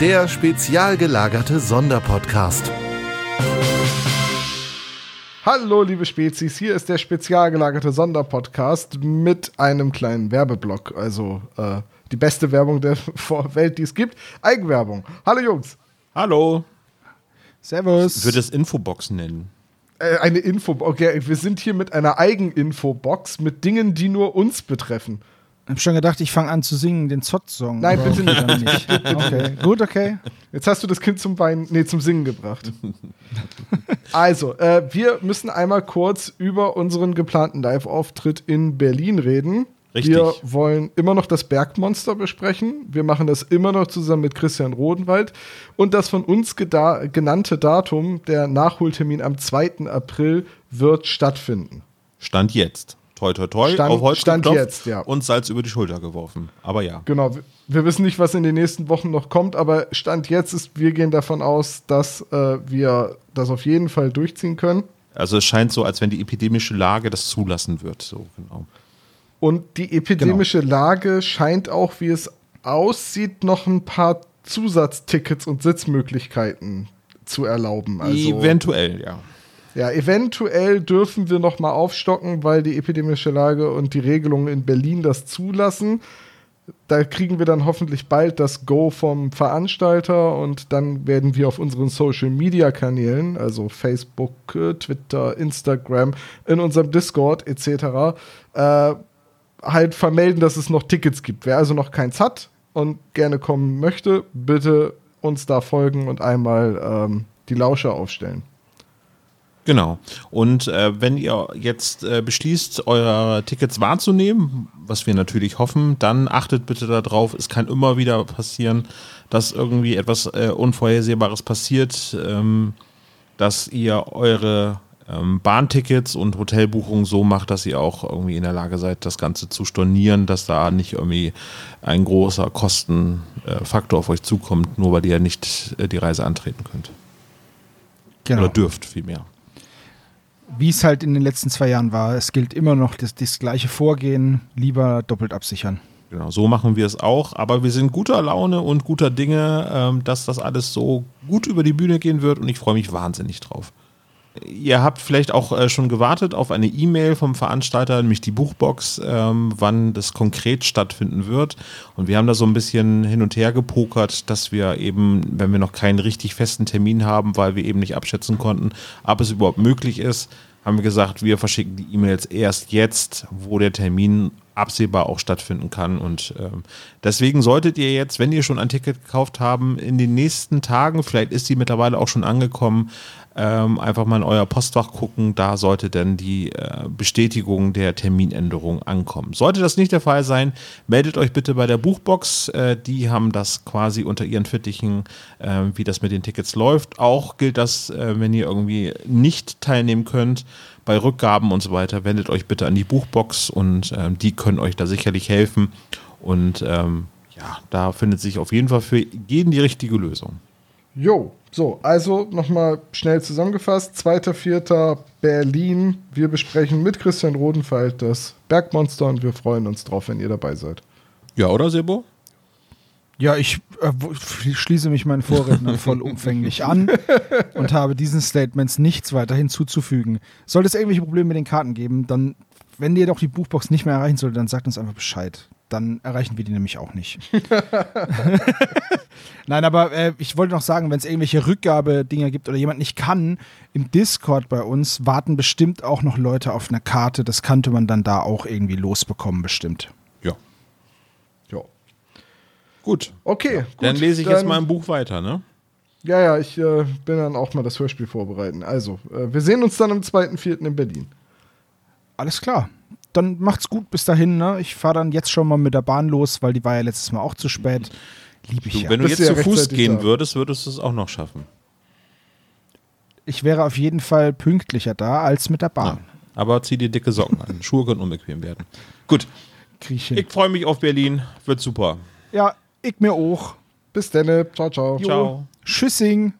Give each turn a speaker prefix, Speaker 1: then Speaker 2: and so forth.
Speaker 1: der spezial gelagerte Sonderpodcast.
Speaker 2: Hallo, liebe Spezies, hier ist der spezial gelagerte Sonderpodcast mit einem kleinen Werbeblock. Also äh, die beste Werbung der Welt, die es gibt. Eigenwerbung. Hallo Jungs.
Speaker 3: Hallo.
Speaker 4: Servus.
Speaker 3: Ich würde es Infobox nennen.
Speaker 2: Äh, eine Info. Okay, wir sind hier mit einer Eigeninfobox mit Dingen, die nur uns betreffen.
Speaker 4: Ich habe schon gedacht, ich fange an zu singen, den Zott-Song.
Speaker 2: Nein, bitte nicht.
Speaker 4: Nicht. Okay, gut, okay.
Speaker 2: Jetzt hast du das Kind zum Weinen, nee, zum Singen gebracht. also, äh, wir müssen einmal kurz über unseren geplanten Live-Auftritt in Berlin reden.
Speaker 3: Richtig.
Speaker 2: Wir wollen immer noch das Bergmonster besprechen. Wir machen das immer noch zusammen mit Christian Rodenwald. Und das von uns genannte Datum, der Nachholtermin am 2. April, wird stattfinden.
Speaker 3: Stand jetzt. Toi, toi, toi.
Speaker 2: Stand-
Speaker 3: auf Holz
Speaker 2: Stand
Speaker 3: geklopft
Speaker 2: jetzt, ja.
Speaker 3: Und Salz über die Schulter geworfen. Aber ja.
Speaker 2: Genau. wir- wissen nicht, was in den nächsten Wochen noch kommt, aber Stand jetzt ist, wir gehen davon aus, dass äh, wir das auf jeden Fall durchziehen können.
Speaker 3: Also es scheint so, als wenn die epidemische Lage das zulassen wird. So, genau.
Speaker 2: Und die epidemische Lage scheint auch, wie es aussieht, noch ein paar Zusatztickets und Sitzmöglichkeiten zu erlauben. Also,
Speaker 3: Eventuell, ja.
Speaker 2: Ja, eventuell dürfen wir noch mal aufstocken, weil die epidemische Lage und die Regelungen in Berlin das zulassen. Da kriegen wir dann hoffentlich bald das Go vom Veranstalter und dann werden wir auf unseren Social Media Kanälen, also Facebook, äh, Twitter, Instagram, in unserem Discord etc., äh, halt vermelden, dass es noch Tickets gibt. Wer also noch keins hat und gerne kommen möchte, bitte uns da folgen und einmal ähm, die Lauscher aufstellen.
Speaker 3: Genau. Und äh, wenn ihr jetzt äh, beschließt, eure Tickets wahrzunehmen, was wir natürlich hoffen, dann achtet bitte darauf, es kann immer wieder passieren, dass irgendwie etwas äh, Unvorhersehbares passiert, ähm, dass ihr eure ähm, Bahntickets und Hotelbuchungen so macht, dass ihr auch irgendwie in der Lage seid, das Ganze zu stornieren, dass da nicht irgendwie ein großer Kostenfaktor auf euch zukommt, nur weil ihr nicht äh, die Reise antreten könnt.
Speaker 4: Genau.
Speaker 3: Oder dürft vielmehr.
Speaker 4: Wie es halt in den letzten zwei Jahren war, es gilt immer noch das, das gleiche Vorgehen, lieber doppelt absichern.
Speaker 3: Genau, so machen wir es auch. Aber wir sind guter Laune und guter Dinge, ähm, dass das alles so gut über die Bühne gehen wird und ich freue mich wahnsinnig drauf. Ihr habt vielleicht auch äh, schon gewartet auf eine E-Mail vom Veranstalter, nämlich die Buchbox, ähm, wann das konkret stattfinden wird. Und wir haben da so ein bisschen hin und her gepokert, dass wir eben, wenn wir noch keinen richtig festen Termin haben, weil wir eben nicht abschätzen konnten, ob es überhaupt möglich ist, haben wir gesagt, wir verschicken die E-Mails erst jetzt, wo der Termin absehbar auch stattfinden kann. Und ähm, deswegen solltet ihr jetzt, wenn ihr schon ein Ticket gekauft haben, in den nächsten Tagen, vielleicht ist die mittlerweile auch schon angekommen, ähm, einfach mal in euer Postfach gucken. Da sollte dann die äh, Bestätigung der Terminänderung ankommen. Sollte das nicht der Fall sein, meldet euch bitte bei der Buchbox. Äh, die haben das quasi unter ihren Fittichen, äh, wie das mit den Tickets läuft. Auch gilt das, äh, wenn ihr irgendwie nicht teilnehmen könnt bei Rückgaben und so weiter, wendet euch bitte an die Buchbox und ähm, die können euch da sicherlich helfen. Und ähm, ja, da findet sich auf jeden Fall für jeden die richtige Lösung.
Speaker 2: Jo, so, also nochmal schnell zusammengefasst. 2.4. Berlin. Wir besprechen mit Christian Rodenfeld das Bergmonster und wir freuen uns drauf, wenn ihr dabei seid.
Speaker 3: Ja, oder Sebo?
Speaker 4: Ja, ich äh, wo- schließe mich meinen Vorrednern vollumfänglich an und habe diesen Statements nichts weiter hinzuzufügen. Sollte es irgendwelche Probleme mit den Karten geben, dann, wenn ihr doch die Buchbox nicht mehr erreichen solltet, dann sagt uns einfach Bescheid. Dann erreichen wir die nämlich auch nicht. Nein, aber äh, ich wollte noch sagen, wenn es irgendwelche Rückgabedinger gibt oder jemand nicht kann, im Discord bei uns warten bestimmt auch noch Leute auf eine Karte. Das könnte man dann da auch irgendwie losbekommen, bestimmt.
Speaker 3: Ja. Gut.
Speaker 2: Okay, gut.
Speaker 3: Dann lese ich jetzt
Speaker 2: dann-
Speaker 3: mal im Buch weiter, ne?
Speaker 2: Ja, ja, ich äh, bin dann auch mal das Hörspiel vorbereiten. Also, äh, wir sehen uns dann am 2.4. in Berlin.
Speaker 4: Alles klar. Dann macht's gut bis dahin. Ne? Ich fahre dann jetzt schon mal mit der Bahn los, weil die war ja letztes Mal auch zu spät. Liebe ich
Speaker 3: Du,
Speaker 4: ja.
Speaker 3: wenn du
Speaker 2: Bist
Speaker 3: jetzt
Speaker 2: ja
Speaker 3: zu Fuß gehen
Speaker 2: da.
Speaker 3: würdest, würdest du es auch noch schaffen.
Speaker 4: Ich wäre auf jeden Fall pünktlicher da als mit der
Speaker 3: Ja.
Speaker 4: Bahn.
Speaker 3: Aber zieh dir dicke Socken an. Schuhe können unbequem werden. Gut.
Speaker 4: Ich
Speaker 3: freue mich auf Berlin. Wird super.
Speaker 4: ja, ich mir auch.
Speaker 2: Bis dann. Ciao, ciao.
Speaker 3: Ciao.
Speaker 4: Tschüssing.